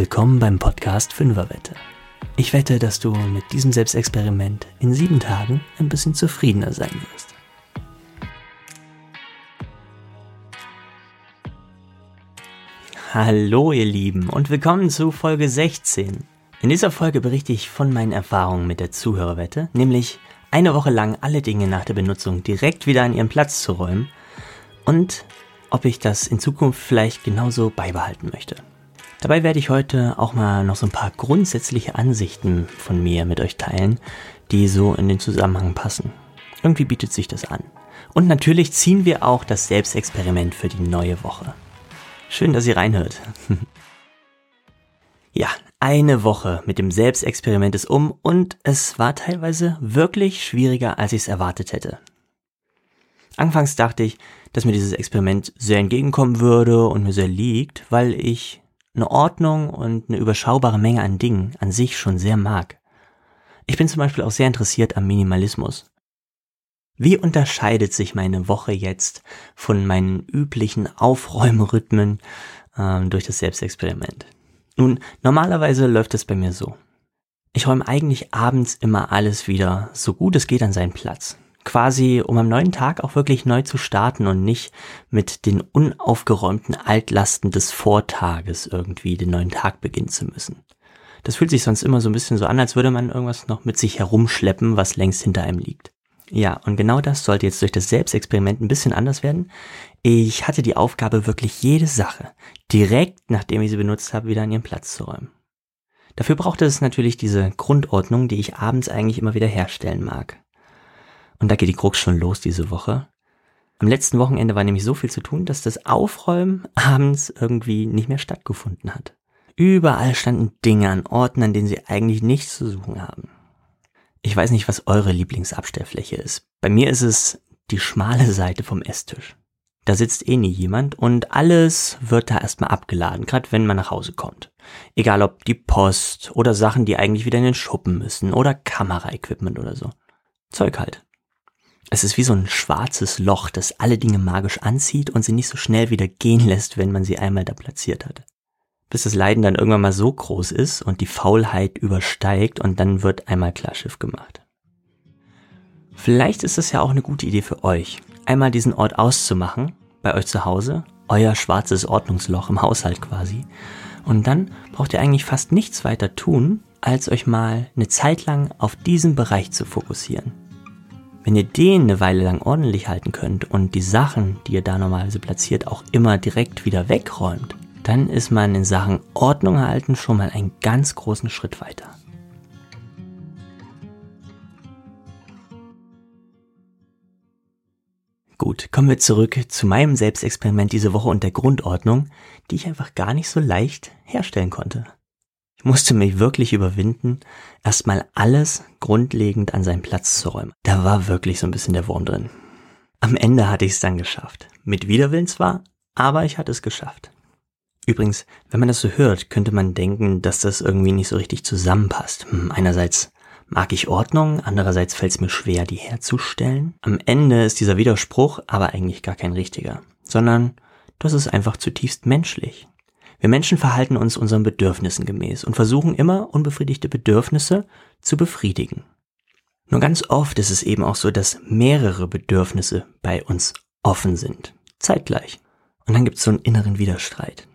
Willkommen beim Podcast Fünferwette. Ich wette, dass du mit diesem Selbstexperiment in sieben Tagen ein bisschen zufriedener sein wirst. Hallo ihr Lieben und willkommen zu Folge 16. In dieser Folge berichte ich von meinen Erfahrungen mit der Zuhörerwette, nämlich eine Woche lang alle Dinge nach der Benutzung direkt wieder an ihren Platz zu räumen und ob ich das in Zukunft vielleicht genauso beibehalten möchte. Dabei werde ich heute auch mal noch so ein paar grundsätzliche Ansichten von mir mit euch teilen, die so in den Zusammenhang passen. Irgendwie bietet sich das an. Und natürlich ziehen wir auch das Selbstexperiment für die neue Woche. Schön, dass ihr reinhört. ja, eine Woche mit dem Selbstexperiment ist um und es war teilweise wirklich schwieriger, als ich es erwartet hätte. Anfangs dachte ich, dass mir dieses Experiment sehr entgegenkommen würde und mir sehr liegt, weil ich eine Ordnung und eine überschaubare Menge an Dingen an sich schon sehr mag. Ich bin zum Beispiel auch sehr interessiert am Minimalismus. Wie unterscheidet sich meine Woche jetzt von meinen üblichen Aufräumrhythmen ähm, durch das Selbstexperiment? Nun, normalerweise läuft es bei mir so. Ich räume eigentlich abends immer alles wieder so gut es geht an seinen Platz quasi, um am neuen Tag auch wirklich neu zu starten und nicht mit den unaufgeräumten Altlasten des Vortages irgendwie den neuen Tag beginnen zu müssen. Das fühlt sich sonst immer so ein bisschen so an, als würde man irgendwas noch mit sich herumschleppen, was längst hinter einem liegt. Ja, und genau das sollte jetzt durch das Selbstexperiment ein bisschen anders werden. Ich hatte die Aufgabe, wirklich jede Sache direkt, nachdem ich sie benutzt habe, wieder an ihren Platz zu räumen. Dafür brauchte es natürlich diese Grundordnung, die ich abends eigentlich immer wieder herstellen mag. Und da geht die Krux schon los diese Woche. Am letzten Wochenende war nämlich so viel zu tun, dass das Aufräumen abends irgendwie nicht mehr stattgefunden hat. Überall standen Dinge an Orten, an denen sie eigentlich nichts zu suchen haben. Ich weiß nicht, was eure Lieblingsabstellfläche ist. Bei mir ist es die schmale Seite vom Esstisch. Da sitzt eh nie jemand und alles wird da erstmal abgeladen, gerade wenn man nach Hause kommt. Egal ob die Post oder Sachen, die eigentlich wieder in den Schuppen müssen oder Kameraequipment oder so. Zeug halt. Es ist wie so ein schwarzes Loch, das alle Dinge magisch anzieht und sie nicht so schnell wieder gehen lässt, wenn man sie einmal da platziert hat. Bis das Leiden dann irgendwann mal so groß ist und die Faulheit übersteigt und dann wird einmal Klarschiff gemacht. Vielleicht ist es ja auch eine gute Idee für euch, einmal diesen Ort auszumachen, bei euch zu Hause, euer schwarzes Ordnungsloch im Haushalt quasi. Und dann braucht ihr eigentlich fast nichts weiter tun, als euch mal eine Zeit lang auf diesen Bereich zu fokussieren. Wenn ihr den eine Weile lang ordentlich halten könnt und die Sachen, die ihr da normalerweise platziert, auch immer direkt wieder wegräumt, dann ist man in Sachen Ordnung erhalten schon mal einen ganz großen Schritt weiter. Gut, kommen wir zurück zu meinem Selbstexperiment diese Woche und der Grundordnung, die ich einfach gar nicht so leicht herstellen konnte. Ich musste mich wirklich überwinden, erstmal alles grundlegend an seinen Platz zu räumen. Da war wirklich so ein bisschen der Wurm drin. Am Ende hatte ich es dann geschafft. Mit Widerwillen zwar, aber ich hatte es geschafft. Übrigens, wenn man das so hört, könnte man denken, dass das irgendwie nicht so richtig zusammenpasst. Hm, einerseits mag ich Ordnung, andererseits fällt es mir schwer, die herzustellen. Am Ende ist dieser Widerspruch aber eigentlich gar kein richtiger, sondern das ist einfach zutiefst menschlich. Wir Menschen verhalten uns unseren Bedürfnissen gemäß und versuchen immer unbefriedigte Bedürfnisse zu befriedigen. Nur ganz oft ist es eben auch so, dass mehrere Bedürfnisse bei uns offen sind, zeitgleich. Und dann gibt es so einen inneren Widerstreit.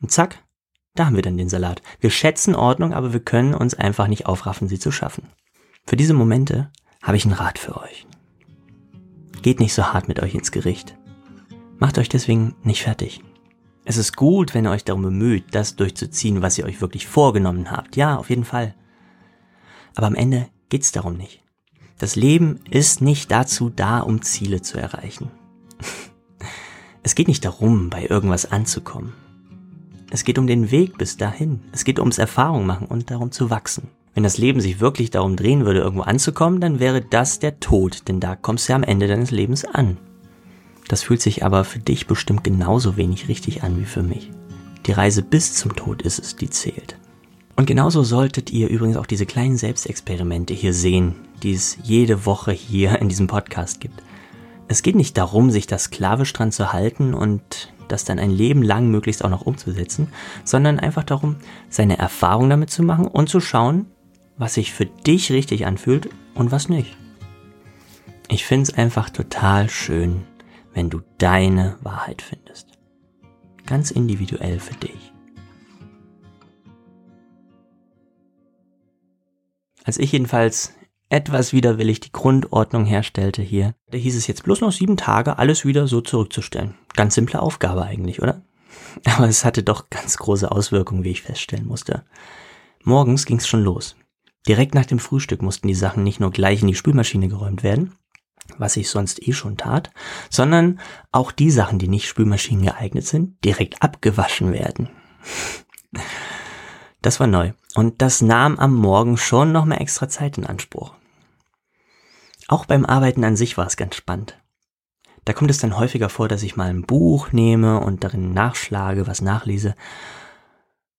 Und zack, da haben wir dann den Salat. Wir schätzen Ordnung, aber wir können uns einfach nicht aufraffen, sie zu schaffen. Für diese Momente habe ich einen Rat für euch. Geht nicht so hart mit euch ins Gericht. Macht euch deswegen nicht fertig. Es ist gut, wenn ihr euch darum bemüht, das durchzuziehen, was ihr euch wirklich vorgenommen habt. Ja, auf jeden Fall. Aber am Ende geht's darum nicht. Das Leben ist nicht dazu da, um Ziele zu erreichen. es geht nicht darum, bei irgendwas anzukommen. Es geht um den Weg bis dahin. Es geht ums Erfahrung machen und darum zu wachsen. Wenn das Leben sich wirklich darum drehen würde, irgendwo anzukommen, dann wäre das der Tod, denn da kommst du ja am Ende deines Lebens an. Das fühlt sich aber für dich bestimmt genauso wenig richtig an wie für mich. Die Reise bis zum Tod ist es, die zählt. Und genauso solltet ihr übrigens auch diese kleinen Selbstexperimente hier sehen, die es jede Woche hier in diesem Podcast gibt. Es geht nicht darum, sich da sklavisch dran zu halten und das dann ein Leben lang möglichst auch noch umzusetzen, sondern einfach darum, seine Erfahrung damit zu machen und zu schauen, was sich für dich richtig anfühlt und was nicht. Ich finde es einfach total schön, wenn du deine Wahrheit findest. Ganz individuell für dich. Als ich jedenfalls etwas widerwillig die Grundordnung herstellte hier, da hieß es jetzt bloß noch sieben Tage, alles wieder so zurückzustellen. Ganz simple Aufgabe eigentlich, oder? Aber es hatte doch ganz große Auswirkungen, wie ich feststellen musste. Morgens ging es schon los. Direkt nach dem Frühstück mussten die Sachen nicht nur gleich in die Spülmaschine geräumt werden, was ich sonst eh schon tat, sondern auch die Sachen, die nicht Spülmaschinen geeignet sind, direkt abgewaschen werden. Das war neu und das nahm am Morgen schon noch mehr extra Zeit in Anspruch. Auch beim Arbeiten an sich war es ganz spannend. Da kommt es dann häufiger vor, dass ich mal ein Buch nehme und darin nachschlage, was nachlese.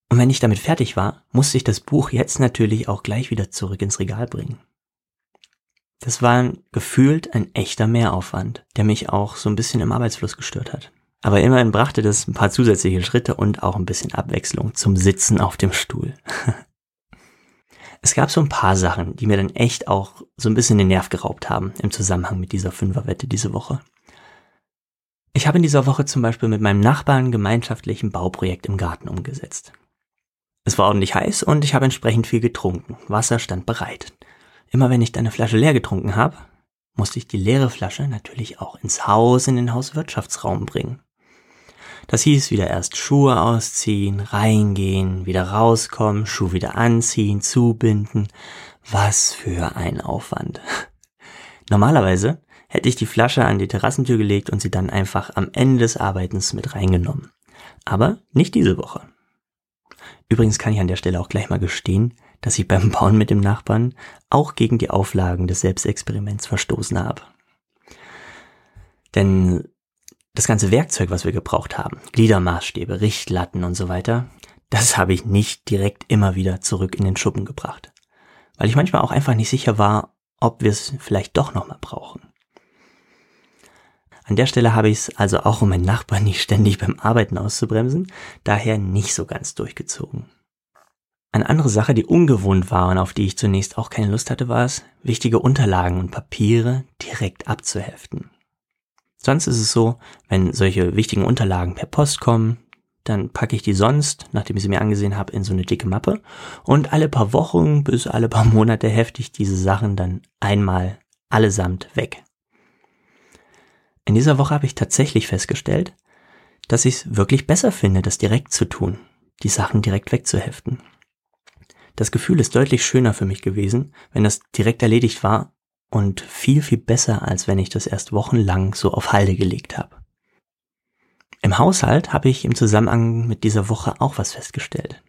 Und wenn ich damit fertig war, musste ich das Buch jetzt natürlich auch gleich wieder zurück ins Regal bringen. Das war gefühlt ein echter Mehraufwand, der mich auch so ein bisschen im Arbeitsfluss gestört hat. Aber immerhin brachte das ein paar zusätzliche Schritte und auch ein bisschen Abwechslung zum Sitzen auf dem Stuhl. es gab so ein paar Sachen, die mir dann echt auch so ein bisschen den Nerv geraubt haben im Zusammenhang mit dieser Fünferwette diese Woche. Ich habe in dieser Woche zum Beispiel mit meinem Nachbarn gemeinschaftlich ein Bauprojekt im Garten umgesetzt. Es war ordentlich heiß und ich habe entsprechend viel getrunken. Wasser stand bereit. Immer wenn ich eine Flasche leer getrunken habe, musste ich die leere Flasche natürlich auch ins Haus in den Hauswirtschaftsraum bringen. Das hieß wieder erst Schuhe ausziehen, reingehen, wieder rauskommen, Schuh wieder anziehen, zubinden. Was für ein Aufwand. Normalerweise hätte ich die Flasche an die Terrassentür gelegt und sie dann einfach am Ende des Arbeitens mit reingenommen. Aber nicht diese Woche. Übrigens kann ich an der Stelle auch gleich mal gestehen, dass ich beim Bauen mit dem Nachbarn auch gegen die Auflagen des Selbstexperiments verstoßen habe. Denn das ganze Werkzeug, was wir gebraucht haben, Gliedermaßstäbe, Richtlatten und so weiter, das habe ich nicht direkt immer wieder zurück in den Schuppen gebracht. Weil ich manchmal auch einfach nicht sicher war, ob wir es vielleicht doch nochmal brauchen. An der Stelle habe ich es also auch, um meinen Nachbarn nicht ständig beim Arbeiten auszubremsen, daher nicht so ganz durchgezogen. Eine andere Sache, die ungewohnt war und auf die ich zunächst auch keine Lust hatte, war es, wichtige Unterlagen und Papiere direkt abzuheften. Sonst ist es so, wenn solche wichtigen Unterlagen per Post kommen, dann packe ich die sonst, nachdem ich sie mir angesehen habe, in so eine dicke Mappe und alle paar Wochen bis alle paar Monate hefte ich diese Sachen dann einmal allesamt weg. In dieser Woche habe ich tatsächlich festgestellt, dass ich es wirklich besser finde, das direkt zu tun, die Sachen direkt wegzuheften. Das Gefühl ist deutlich schöner für mich gewesen, wenn das direkt erledigt war und viel, viel besser, als wenn ich das erst wochenlang so auf Halde gelegt habe. Im Haushalt habe ich im Zusammenhang mit dieser Woche auch was festgestellt.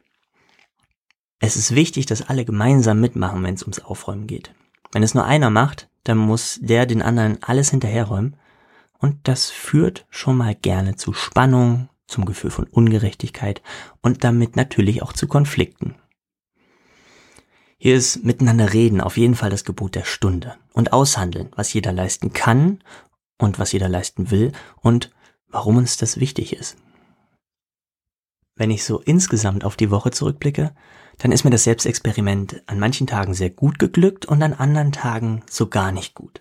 Es ist wichtig, dass alle gemeinsam mitmachen, wenn es ums Aufräumen geht. Wenn es nur einer macht, dann muss der den anderen alles hinterherräumen und das führt schon mal gerne zu Spannung, zum Gefühl von Ungerechtigkeit und damit natürlich auch zu Konflikten. Hier ist miteinander reden auf jeden Fall das Gebot der Stunde und aushandeln, was jeder leisten kann und was jeder leisten will und warum uns das wichtig ist. Wenn ich so insgesamt auf die Woche zurückblicke, dann ist mir das Selbstexperiment an manchen Tagen sehr gut geglückt und an anderen Tagen so gar nicht gut.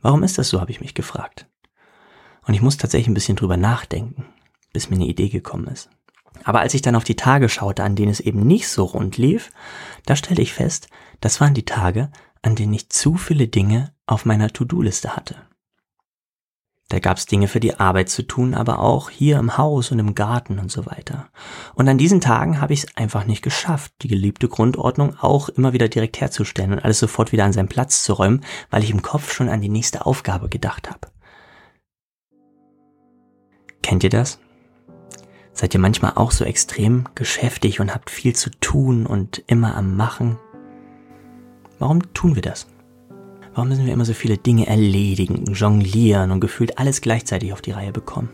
Warum ist das so, habe ich mich gefragt. Und ich muss tatsächlich ein bisschen drüber nachdenken, bis mir eine Idee gekommen ist. Aber als ich dann auf die Tage schaute, an denen es eben nicht so rund lief, da stellte ich fest, das waren die Tage, an denen ich zu viele Dinge auf meiner To-Do-Liste hatte. Da gab's Dinge für die Arbeit zu tun, aber auch hier im Haus und im Garten und so weiter. Und an diesen Tagen habe ich es einfach nicht geschafft, die geliebte Grundordnung auch immer wieder direkt herzustellen und alles sofort wieder an seinen Platz zu räumen, weil ich im Kopf schon an die nächste Aufgabe gedacht habe. Kennt ihr das? Seid ihr manchmal auch so extrem geschäftig und habt viel zu tun und immer am Machen? Warum tun wir das? Warum müssen wir immer so viele Dinge erledigen, jonglieren und gefühlt alles gleichzeitig auf die Reihe bekommen?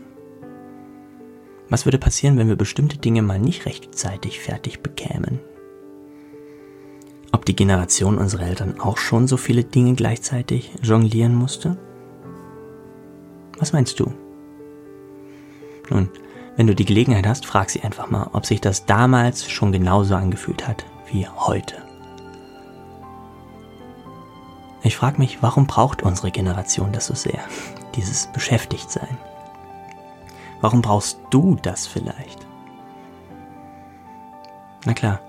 Was würde passieren, wenn wir bestimmte Dinge mal nicht rechtzeitig fertig bekämen? Ob die Generation unserer Eltern auch schon so viele Dinge gleichzeitig jonglieren musste? Was meinst du? Nun, wenn du die Gelegenheit hast, frag sie einfach mal, ob sich das damals schon genauso angefühlt hat wie heute. Ich frage mich, warum braucht unsere Generation das so sehr, dieses Beschäftigtsein? Warum brauchst du das vielleicht? Na klar,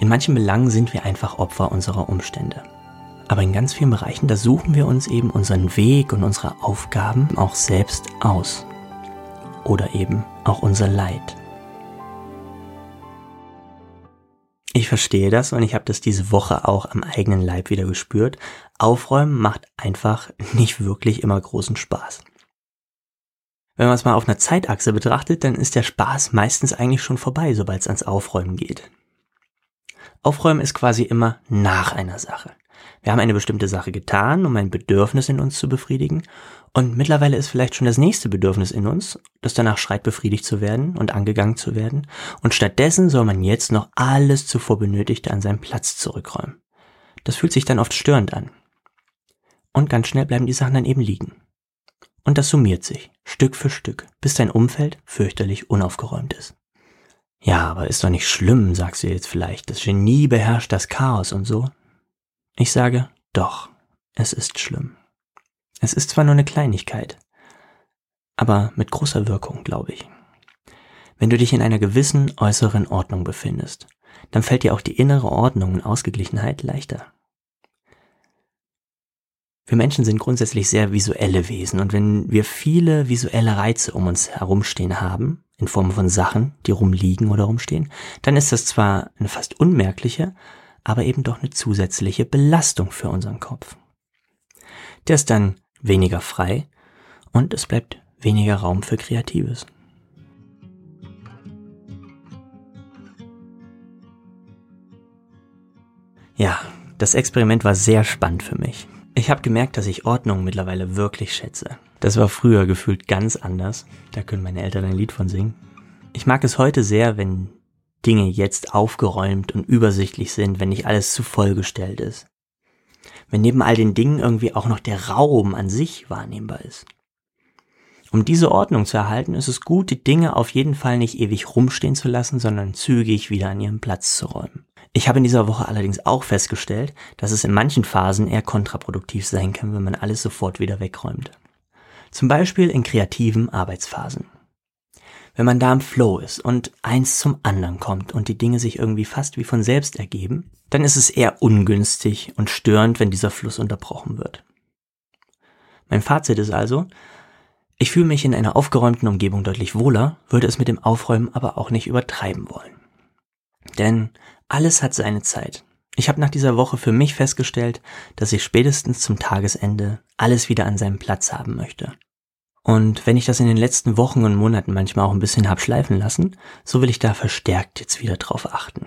in manchen Belangen sind wir einfach Opfer unserer Umstände. Aber in ganz vielen Bereichen, da suchen wir uns eben unseren Weg und unsere Aufgaben auch selbst aus. Oder eben auch unser Leid. Ich verstehe das und ich habe das diese Woche auch am eigenen Leib wieder gespürt. Aufräumen macht einfach nicht wirklich immer großen Spaß. Wenn man es mal auf einer Zeitachse betrachtet, dann ist der Spaß meistens eigentlich schon vorbei, sobald es ans Aufräumen geht. Aufräumen ist quasi immer nach einer Sache. Wir haben eine bestimmte Sache getan, um ein Bedürfnis in uns zu befriedigen, und mittlerweile ist vielleicht schon das nächste Bedürfnis in uns, das danach schreit, befriedigt zu werden und angegangen zu werden, und stattdessen soll man jetzt noch alles zuvor Benötigte an seinen Platz zurückräumen. Das fühlt sich dann oft störend an. Und ganz schnell bleiben die Sachen dann eben liegen. Und das summiert sich, Stück für Stück, bis dein Umfeld fürchterlich unaufgeräumt ist. Ja, aber ist doch nicht schlimm, sagst du jetzt vielleicht. Das Genie beherrscht das Chaos und so. Ich sage, doch, es ist schlimm. Es ist zwar nur eine Kleinigkeit, aber mit großer Wirkung, glaube ich. Wenn du dich in einer gewissen äußeren Ordnung befindest, dann fällt dir auch die innere Ordnung und Ausgeglichenheit leichter. Wir Menschen sind grundsätzlich sehr visuelle Wesen und wenn wir viele visuelle Reize um uns herumstehen haben, in Form von Sachen, die rumliegen oder rumstehen, dann ist das zwar eine fast unmerkliche, aber eben doch eine zusätzliche Belastung für unseren Kopf. Der ist dann weniger frei und es bleibt weniger Raum für Kreatives. Ja, das Experiment war sehr spannend für mich. Ich habe gemerkt, dass ich Ordnung mittlerweile wirklich schätze. Das war früher gefühlt ganz anders. Da können meine Eltern ein Lied von singen. Ich mag es heute sehr, wenn Dinge jetzt aufgeräumt und übersichtlich sind, wenn nicht alles zu vollgestellt ist. Wenn neben all den Dingen irgendwie auch noch der Raum an sich wahrnehmbar ist. Um diese Ordnung zu erhalten, ist es gut, die Dinge auf jeden Fall nicht ewig rumstehen zu lassen, sondern zügig wieder an ihren Platz zu räumen. Ich habe in dieser Woche allerdings auch festgestellt, dass es in manchen Phasen eher kontraproduktiv sein kann, wenn man alles sofort wieder wegräumt. Zum Beispiel in kreativen Arbeitsphasen. Wenn man da im Flow ist und eins zum anderen kommt und die Dinge sich irgendwie fast wie von selbst ergeben, dann ist es eher ungünstig und störend, wenn dieser Fluss unterbrochen wird. Mein Fazit ist also, ich fühle mich in einer aufgeräumten Umgebung deutlich wohler, würde es mit dem Aufräumen aber auch nicht übertreiben wollen. Denn alles hat seine Zeit. Ich habe nach dieser Woche für mich festgestellt, dass ich spätestens zum Tagesende alles wieder an seinem Platz haben möchte. Und wenn ich das in den letzten Wochen und Monaten manchmal auch ein bisschen hab schleifen lassen, so will ich da verstärkt jetzt wieder drauf achten.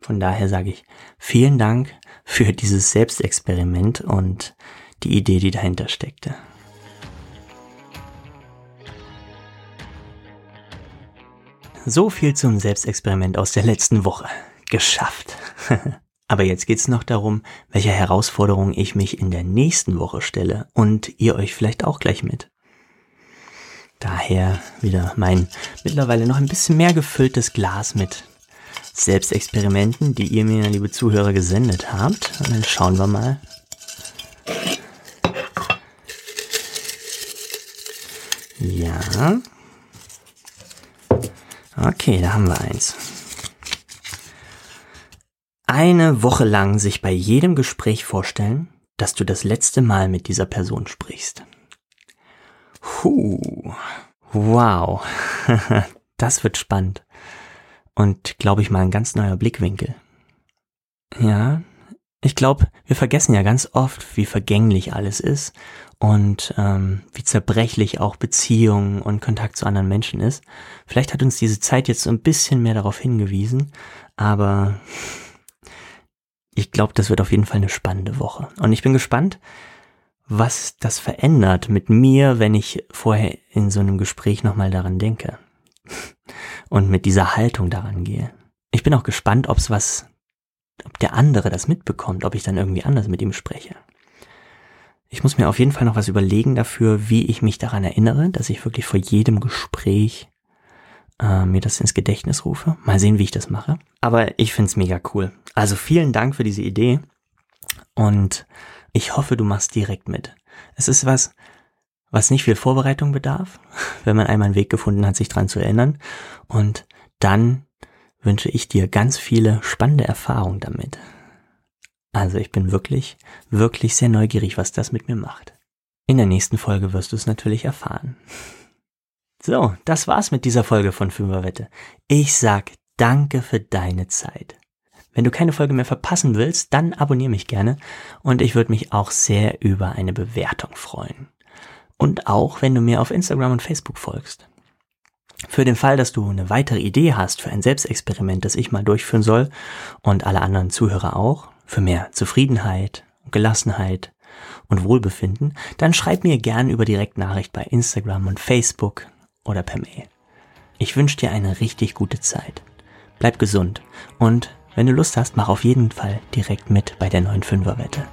Von daher sage ich vielen Dank für dieses Selbstexperiment und die Idee, die dahinter steckte. So viel zum Selbstexperiment aus der letzten Woche. Geschafft. Aber jetzt geht's noch darum, welcher Herausforderung ich mich in der nächsten Woche stelle und ihr euch vielleicht auch gleich mit. Daher wieder mein mittlerweile noch ein bisschen mehr gefülltes Glas mit Selbstexperimenten, die ihr mir, liebe Zuhörer, gesendet habt. Und dann schauen wir mal. Ja, Okay, da haben wir eins. Eine Woche lang sich bei jedem Gespräch vorstellen, dass du das letzte Mal mit dieser Person sprichst. Huh, wow, das wird spannend. Und glaube ich mal ein ganz neuer Blickwinkel. Ja, ich glaube, wir vergessen ja ganz oft, wie vergänglich alles ist und ähm, wie zerbrechlich auch Beziehungen und Kontakt zu anderen Menschen ist. Vielleicht hat uns diese Zeit jetzt so ein bisschen mehr darauf hingewiesen, aber ich glaube, das wird auf jeden Fall eine spannende Woche. Und ich bin gespannt, was das verändert mit mir, wenn ich vorher in so einem Gespräch nochmal daran denke und mit dieser Haltung daran gehe. Ich bin auch gespannt, ob es was ob der andere das mitbekommt, ob ich dann irgendwie anders mit ihm spreche. Ich muss mir auf jeden Fall noch was überlegen dafür, wie ich mich daran erinnere, dass ich wirklich vor jedem Gespräch äh, mir das ins Gedächtnis rufe. Mal sehen, wie ich das mache. Aber ich find's mega cool. Also vielen Dank für diese Idee und ich hoffe, du machst direkt mit. Es ist was, was nicht viel Vorbereitung bedarf, wenn man einmal einen Weg gefunden hat, sich dran zu erinnern. Und dann wünsche ich dir ganz viele spannende Erfahrungen damit. Also ich bin wirklich, wirklich sehr neugierig, was das mit mir macht. In der nächsten Folge wirst du es natürlich erfahren. So, das war's mit dieser Folge von Fünferwette. Ich sag danke für deine Zeit. Wenn du keine Folge mehr verpassen willst, dann abonniere mich gerne und ich würde mich auch sehr über eine Bewertung freuen. Und auch, wenn du mir auf Instagram und Facebook folgst. Für den Fall, dass du eine weitere Idee hast für ein Selbstexperiment, das ich mal durchführen soll und alle anderen Zuhörer auch, für mehr Zufriedenheit, Gelassenheit und Wohlbefinden, dann schreib mir gern über Direktnachricht bei Instagram und Facebook oder per Mail. Ich wünsche dir eine richtig gute Zeit. Bleib gesund und wenn du Lust hast, mach auf jeden Fall direkt mit bei der neuen Fünferwette.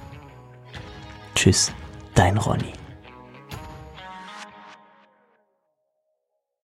Tschüss, dein Ronny.